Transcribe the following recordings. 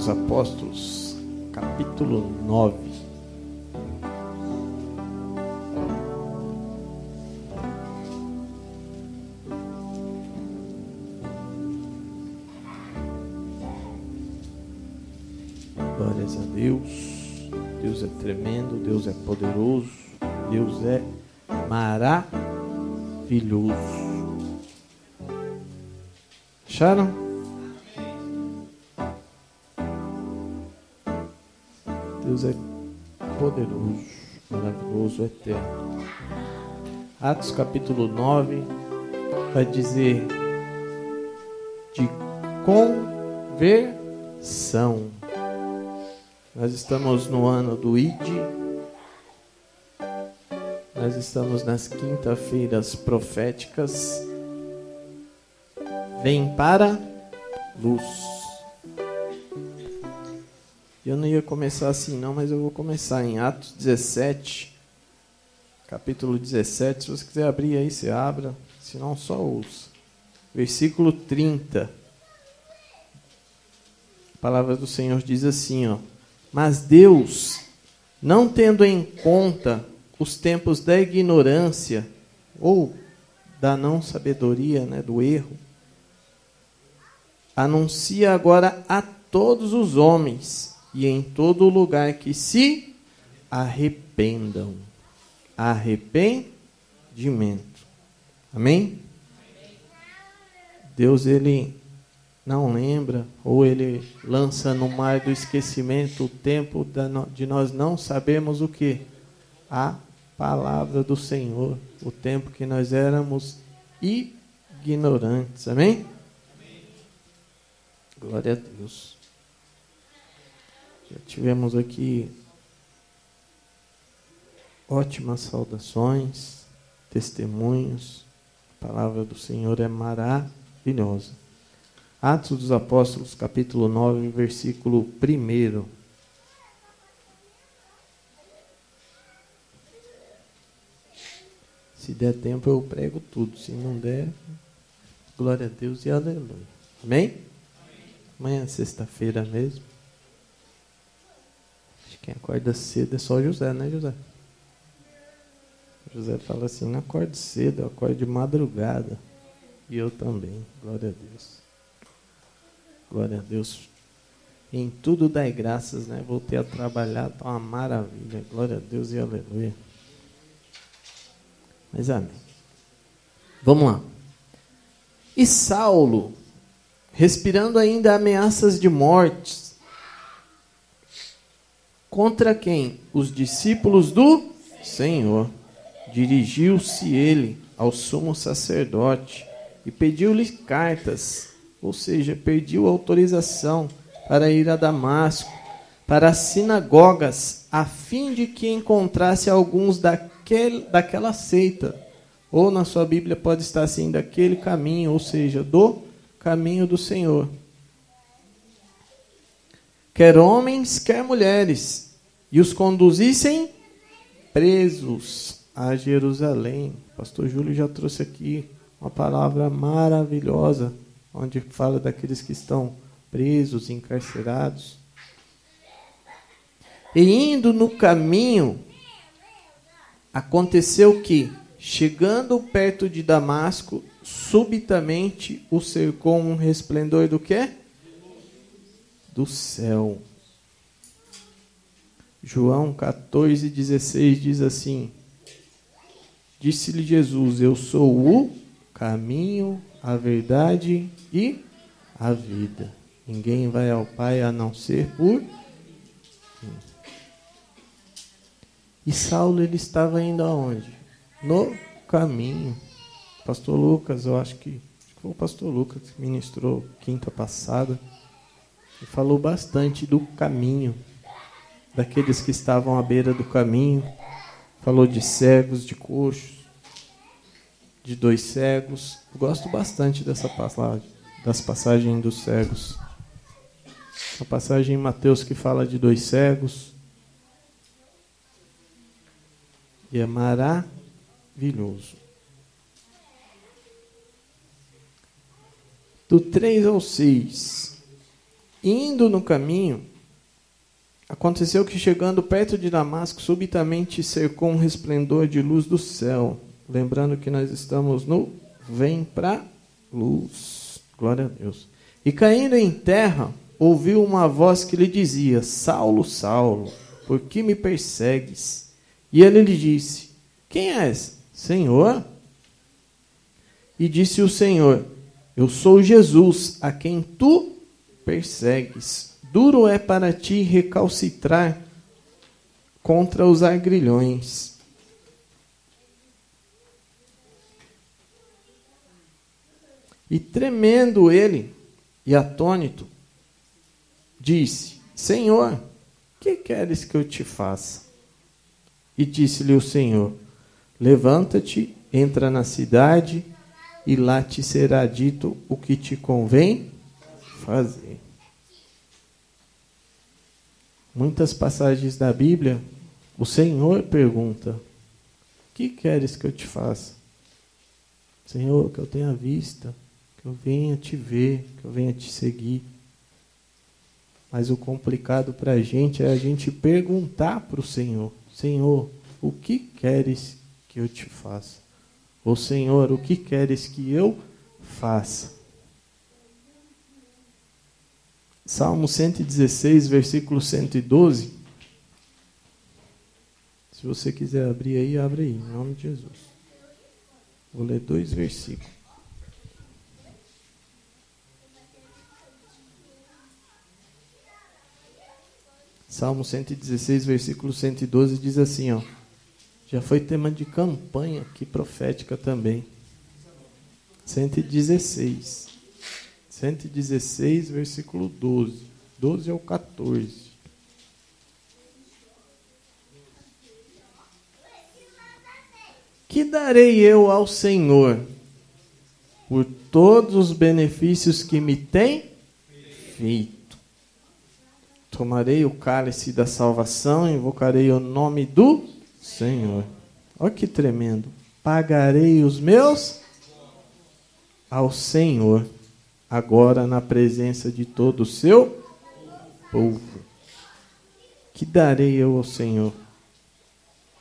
dos Apóstolos, capítulo 9. Glórias a Deus. Deus é tremendo, Deus é poderoso, Deus é maravilhoso. Acharam? Poderoso, maravilhoso, eterno. Atos capítulo 9 vai dizer de conversão. Nós estamos no ano do ID. Nós estamos nas quinta-feiras proféticas. Vem para luz. Eu não ia começar assim não, mas eu vou começar em Atos 17, capítulo 17. Se você quiser abrir aí, você abra, se não só ouça. Versículo 30. A palavra do Senhor diz assim, ó: Mas Deus, não tendo em conta os tempos da ignorância ou da não sabedoria, né, do erro, anuncia agora a todos os homens e em todo lugar que se arrependam. Arrependimento. Amém? Deus ele não lembra ou ele lança no mar do esquecimento o tempo de nós não sabemos o que? A palavra do Senhor, o tempo que nós éramos ignorantes. Amém? Glória a Deus. Já tivemos aqui ótimas saudações, testemunhos. A palavra do Senhor é maravilhosa. Atos dos Apóstolos, capítulo 9, versículo 1. Se der tempo, eu prego tudo. Se não der, glória a Deus e aleluia. Amém? Amanhã é sexta-feira mesmo. Quem acorda cedo é só José, né, José? José fala assim: não acorde cedo, eu acordo de madrugada. E eu também. Glória a Deus. Glória a Deus. Em tudo dai graças, né? Voltei a trabalhar, tá uma maravilha. Glória a Deus e aleluia. Mas amém. Vamos lá. E Saulo, respirando ainda ameaças de morte, Contra quem? Os discípulos do Senhor. Dirigiu-se ele ao sumo sacerdote e pediu-lhe cartas, ou seja, pediu autorização para ir a Damasco, para as sinagogas, a fim de que encontrasse alguns daquele, daquela seita. Ou na sua Bíblia pode estar assim, daquele caminho, ou seja, do caminho do Senhor quer homens, quer mulheres, e os conduzissem presos a Jerusalém. O pastor Júlio já trouxe aqui uma palavra maravilhosa, onde fala daqueles que estão presos, encarcerados. E indo no caminho, aconteceu que, chegando perto de Damasco, subitamente o cercou um resplendor do quê? Do céu. João 14,16 diz assim: Disse-lhe Jesus: Eu sou o caminho, a verdade e a vida. Ninguém vai ao Pai a não ser por mim. E Saulo ele estava indo aonde? No caminho. Pastor Lucas, eu acho que, acho que foi o pastor Lucas que ministrou quinta passada e falou bastante do caminho, daqueles que estavam à beira do caminho. Falou de cegos, de coxos, de dois cegos. Gosto bastante dessa passagem, das passagens dos cegos. A passagem em Mateus que fala de dois cegos. E é maravilhoso. Do 3 ao 6. Indo no caminho, aconteceu que chegando perto de Damasco, subitamente cercou um resplendor de luz do céu. Lembrando que nós estamos no vem para luz. Glória a Deus. E caindo em terra, ouviu uma voz que lhe dizia: Saulo, Saulo, por que me persegues? E ele lhe disse: Quem és, Senhor? E disse o Senhor: Eu sou Jesus, a quem tu persegues. Duro é para ti recalcitrar contra os agrilhões. E tremendo ele e atônito, disse: Senhor, que queres que eu te faça? E disse-lhe o Senhor: Levanta-te, entra na cidade, e lá te será dito o que te convém fazer. Muitas passagens da Bíblia, o Senhor pergunta: O que queres que eu te faça? Senhor, que eu tenha vista, que eu venha te ver, que eu venha te seguir. Mas o complicado para a gente é a gente perguntar para o Senhor: Senhor, o que queres que eu te faça? Ou Senhor, o que queres que eu faça? Salmo 116, versículo 112. Se você quiser abrir aí, abre aí, em nome de Jesus. Vou ler dois versículos. Salmo 116, versículo 112 diz assim, ó. Já foi tema de campanha aqui profética também. 116. 116, versículo 12. 12 ao 14. Que darei eu ao Senhor por todos os benefícios que me tem feito? Tomarei o cálice da salvação, invocarei o nome do Senhor. Olha que tremendo. Pagarei os meus ao Senhor, agora na presença de todo o seu povo. Que darei eu ao Senhor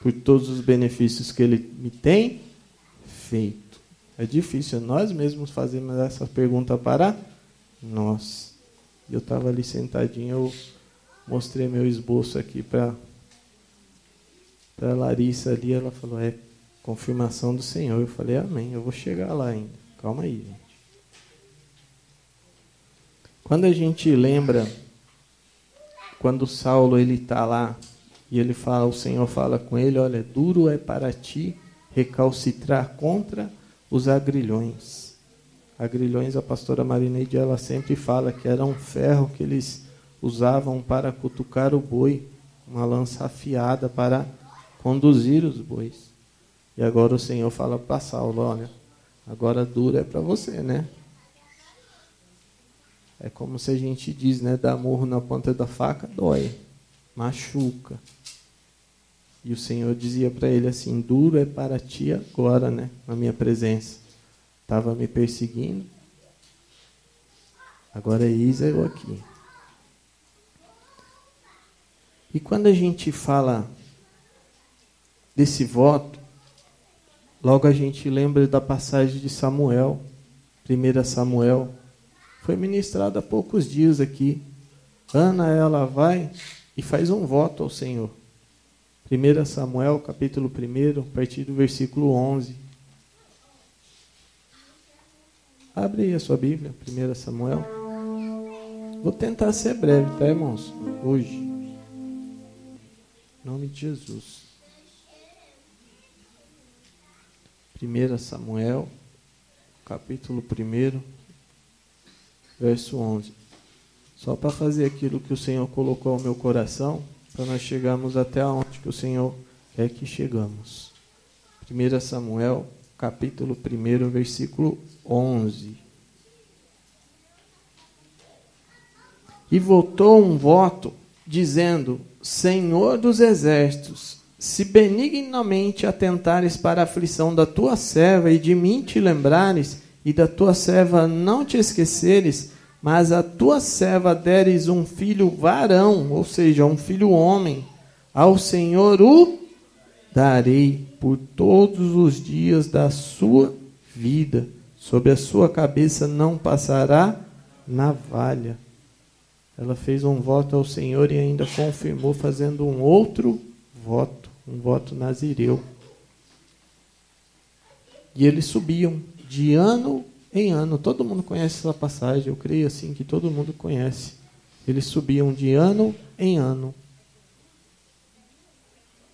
por todos os benefícios que Ele me tem feito? É difícil nós mesmos fazermos essa pergunta para nós. Eu estava ali sentadinho, eu mostrei meu esboço aqui para a Larissa ali, ela falou, é confirmação do Senhor. Eu falei, amém, eu vou chegar lá ainda. Calma aí. Quando a gente lembra, quando Saulo ele está lá e ele fala, o Senhor fala com ele, olha, duro é para ti recalcitrar contra os agrilhões. Agrilhões, a pastora Marineide, ela sempre fala que era um ferro que eles usavam para cutucar o boi, uma lança afiada para conduzir os bois. E agora o Senhor fala para Saulo: olha, agora duro é para você, né? É como se a gente diz, né? Dar morro na ponta da faca dói, machuca. E o Senhor dizia para ele assim: duro é para ti agora, né? Na minha presença. Estava me perseguindo. Agora é eu aqui. E quando a gente fala desse voto, logo a gente lembra da passagem de Samuel, 1 Samuel, foi ministrada há poucos dias aqui. Ana, ela vai e faz um voto ao Senhor. 1 Samuel, capítulo 1, a partir do versículo 11. Abre aí a sua Bíblia, 1 Samuel. Vou tentar ser breve, tá, irmãos? Hoje. Em nome de Jesus. 1 Samuel, capítulo 1, verso 11. Só para fazer aquilo que o Senhor colocou ao meu coração, para nós chegarmos até onde que o Senhor quer que chegamos. 1 Samuel, capítulo 1, versículo 11. E voltou um voto, dizendo: Senhor dos exércitos, se benignamente atentares para a aflição da tua serva e de mim te lembrares, e da tua serva não te esqueceres, mas a tua serva deres um filho varão, ou seja, um filho homem, ao Senhor o darei por todos os dias da sua vida. Sobre a sua cabeça não passará navalha. Ela fez um voto ao Senhor e ainda confirmou fazendo um outro voto, um voto nazireu. E eles subiam de ano em ano. Todo mundo conhece essa passagem, eu creio assim que todo mundo conhece. Eles subiam de ano em ano.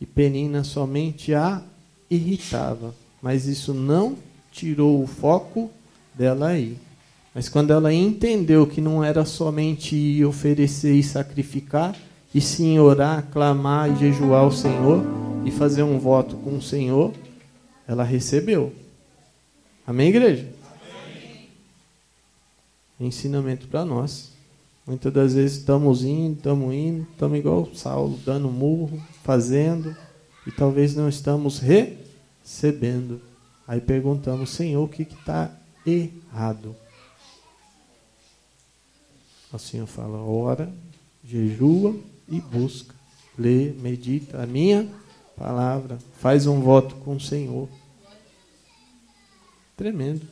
E Penina somente a irritava, mas isso não tirou o foco dela aí. Mas quando ela entendeu que não era somente oferecer e sacrificar, e sim orar, clamar e jejuar ao Senhor e fazer um voto com o Senhor, ela recebeu. Amém, igreja? Amém. Ensinamento para nós. Muitas das vezes estamos indo, estamos indo, estamos igual Saulo, dando murro, fazendo, e talvez não estamos recebendo. Aí perguntamos, Senhor, o que está errado? O Senhor fala, ora, jejua e busca. Lê, medita a minha palavra. Faz um voto com o Senhor. Tremendo.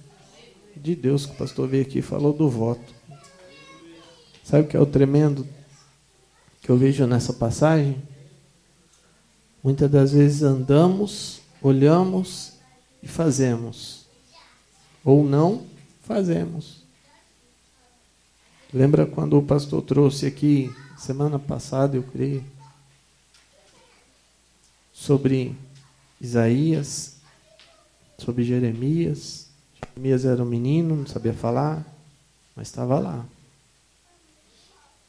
De Deus que o pastor veio aqui e falou do voto. Sabe o que é o tremendo que eu vejo nessa passagem? Muitas das vezes andamos, olhamos e fazemos. Ou não fazemos. Lembra quando o pastor trouxe aqui, semana passada, eu creio, sobre Isaías, sobre Jeremias. Jeremias era um menino, não sabia falar, mas estava lá.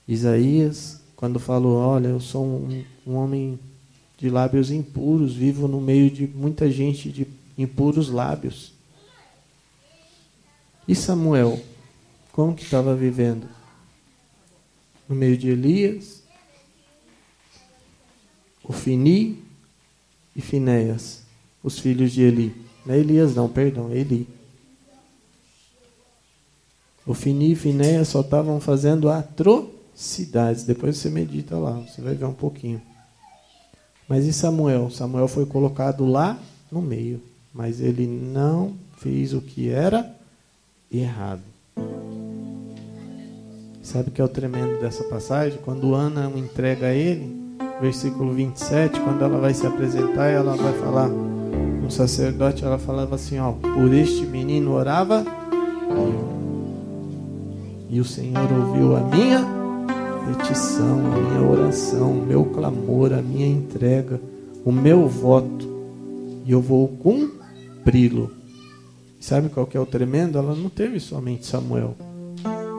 Isaías, quando falou: Olha, eu sou um, um homem de lábios impuros, vivo no meio de muita gente de impuros lábios. E Samuel? Como que estava vivendo? No meio de Elias, Ofini e Finéias, os filhos de Eli. Não é Elias não, perdão, é Eli. Ofini e Finéias só estavam fazendo atrocidades. Depois você medita lá, você vai ver um pouquinho. Mas e Samuel? Samuel foi colocado lá no meio, mas ele não fez o que era errado. Sabe o que é o tremendo dessa passagem? Quando Ana entrega a ele, versículo 27, quando ela vai se apresentar, ela vai falar, um sacerdote, ela falava assim, ó, por este menino orava eu. E o Senhor ouviu a minha petição, a minha oração, o meu clamor, a minha entrega, o meu voto, e eu vou cumpri-lo. Sabe qual que é o tremendo? Ela não teve somente Samuel.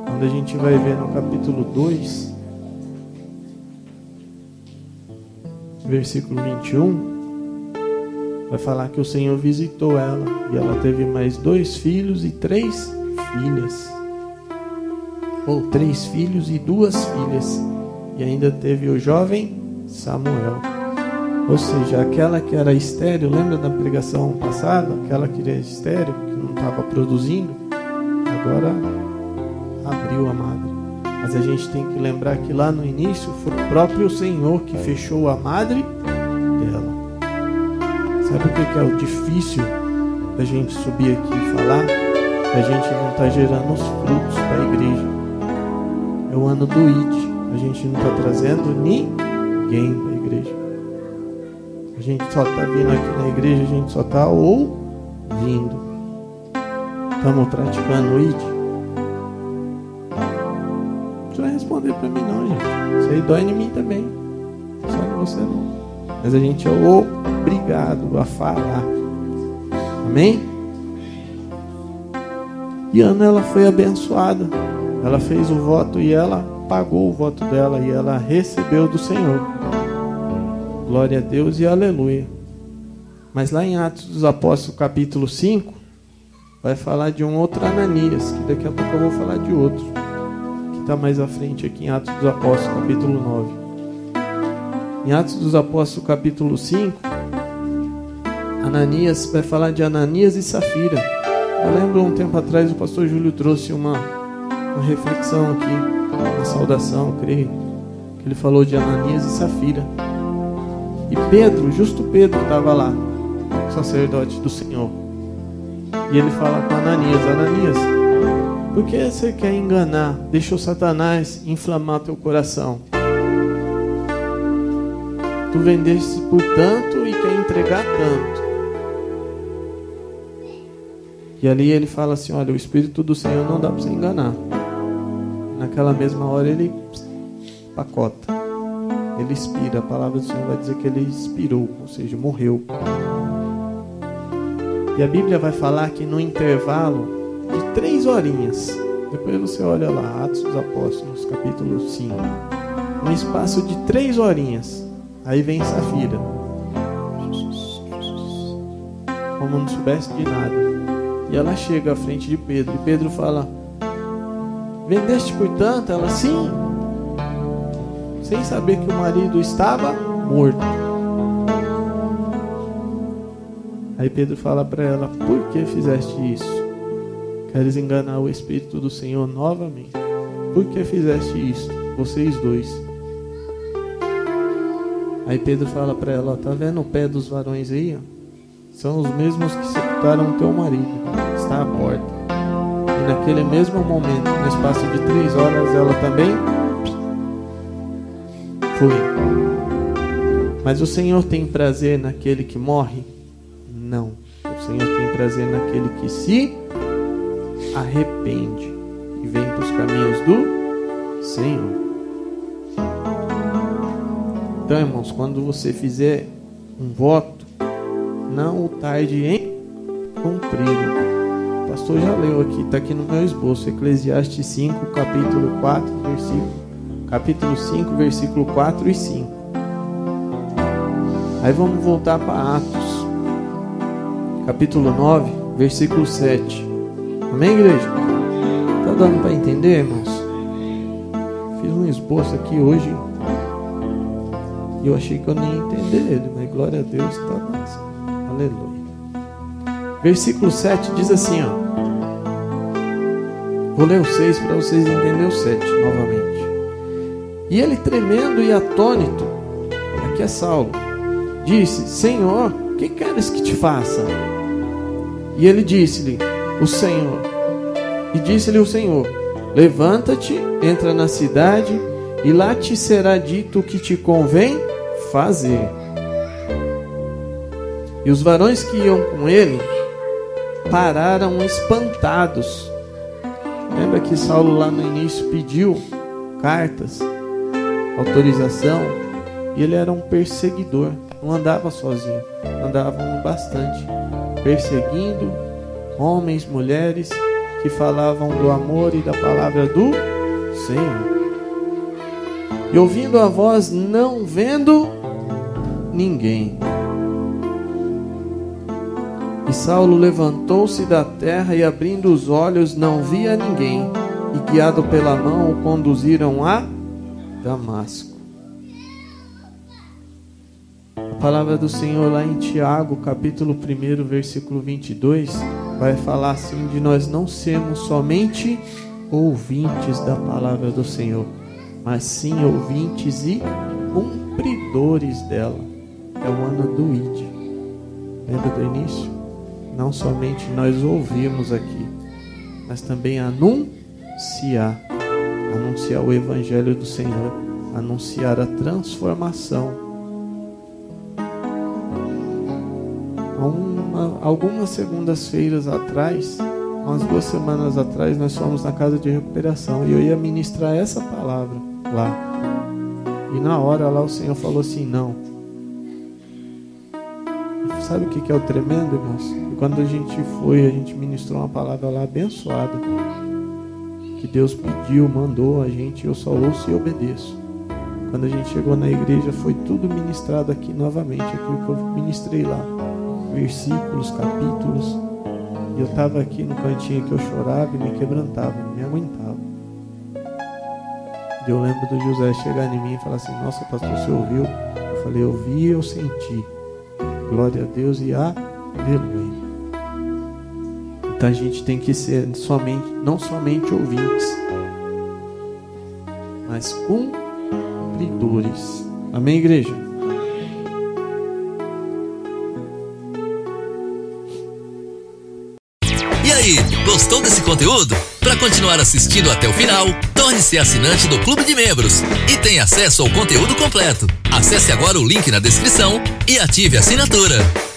Quando a gente vai ver no capítulo 2, versículo 21, vai falar que o Senhor visitou ela e ela teve mais dois filhos e três filhas. Ou três filhos e duas filhas. E ainda teve o jovem Samuel. Ou seja, aquela que era estéreo, lembra da pregação passada? Aquela que era estéreo, que não estava produzindo, agora abriu a madre. Mas a gente tem que lembrar que lá no início foi o próprio Senhor que fechou a madre. Sabe o que é o difícil da gente subir aqui e falar? A gente não está gerando os frutos para a igreja. É o ano do ID. A gente não está trazendo ninguém para a igreja. A gente só está vindo aqui na igreja, a gente só está ouvindo. Estamos praticando o ID vai responder para mim, não, gente. Isso aí dói em mim também. Só em você não. Mas a gente é obrigado a falar. Amém? E Ana, ela foi abençoada. Ela fez o voto e ela pagou o voto dela e ela recebeu do Senhor. Glória a Deus e aleluia. Mas lá em Atos dos Apóstolos, capítulo 5, vai falar de um outro Ananias, que daqui a pouco eu vou falar de outro está mais à frente aqui em Atos dos Apóstolos, capítulo 9. Em Atos dos Apóstolos, capítulo 5, Ananias vai falar de Ananias e Safira. Eu lembro um tempo atrás o pastor Júlio trouxe uma, uma reflexão aqui, uma saudação, creio, que ele falou de Ananias e Safira. E Pedro, justo Pedro, estava lá, sacerdote do Senhor. E ele fala com Ananias: Ananias, por que você quer enganar? Deixou Satanás inflamar teu coração. Tu vendeste por tanto e quer entregar tanto. E ali ele fala assim: Olha, o Espírito do Senhor não dá para você enganar. Naquela mesma hora ele pacota. Ele expira. A palavra do Senhor vai dizer que ele expirou, ou seja, morreu. E a Bíblia vai falar que no intervalo de três horinhas, depois você olha lá, Atos dos Apóstolos, capítulo 5, no espaço de três horinhas, aí vem Safira, como não soubesse de nada, e ela chega à frente de Pedro, e Pedro fala: Vendeste por tanto? Ela, sim, sem saber que o marido estava morto. Aí Pedro fala para ela: Por que fizeste isso? Queres enganar o Espírito do Senhor novamente? Por que fizeste isso? Vocês dois. Aí Pedro fala para ela: Tá vendo o pé dos varões aí? São os mesmos que sepultaram teu marido. Naquele mesmo momento, no espaço de três horas, ela também foi. Mas o Senhor tem prazer naquele que morre? Não. O Senhor tem prazer naquele que se arrepende e vem para os caminhos do Senhor. Então, irmãos, quando você fizer um voto, não o tarde em cumprir. Pastor já leu aqui, está aqui no meu esboço, Eclesiastes 5, capítulo 4, versículo, capítulo 5, versículo 4 e 5. Aí vamos voltar para Atos capítulo 9, versículo 7. Amém, igreja? Tá dando para entender, irmãos? Fiz um esboço aqui hoje e eu achei que eu nem ia entender ele, mas glória a Deus está dando. Aleluia. Versículo 7 diz assim, ó. Vou ler o 6 para vocês entenderem o 7 novamente. E ele tremendo e atônito, aqui é Saulo, disse: Senhor, que queres que te faça? E ele disse-lhe: O Senhor. E disse-lhe o Senhor: Levanta-te, entra na cidade, e lá te será dito o que te convém fazer. E os varões que iam com ele pararam espantados. Lembra que Saulo lá no início pediu cartas, autorização, e ele era um perseguidor, não andava sozinho, andavam bastante perseguindo homens, mulheres que falavam do amor e da palavra do Senhor. E ouvindo a voz, não vendo ninguém. E Saulo levantou-se da terra e, abrindo os olhos, não via ninguém. E, guiado pela mão, o conduziram a Damasco. palavra do Senhor lá em Tiago, capítulo 1, versículo 22, vai falar assim de nós não sermos somente ouvintes da palavra do Senhor, mas sim ouvintes e cumpridores dela. É o ano do ID. Lembra do início? Não somente nós ouvimos aqui, mas também anunciar. Anunciar o Evangelho do Senhor, anunciar a transformação Uma, algumas segundas-feiras atrás, umas duas semanas atrás, nós fomos na casa de recuperação e eu ia ministrar essa palavra lá. E na hora lá o Senhor falou assim: não. Sabe o que é o tremendo, irmãos? Quando a gente foi, a gente ministrou uma palavra lá abençoada. Que Deus pediu, mandou a gente, eu só ouço e obedeço. Quando a gente chegou na igreja, foi tudo ministrado aqui novamente, aquilo que eu ministrei lá versículos, capítulos. E eu estava aqui no cantinho que eu chorava e me quebrantava, não me aguentava. E eu lembro do José chegar em mim e falar assim: Nossa, pastor, você ouviu? Eu falei: Eu vi e eu senti. Glória a Deus e aleluia. Então a gente tem que ser somente, não somente ouvintes, mas cumpridores. Amém, igreja? E aí, gostou desse conteúdo? Para continuar assistindo até o final, torne-se assinante do Clube de Membros e tenha acesso ao conteúdo completo. Acesse agora o link na descrição e ative a assinatura.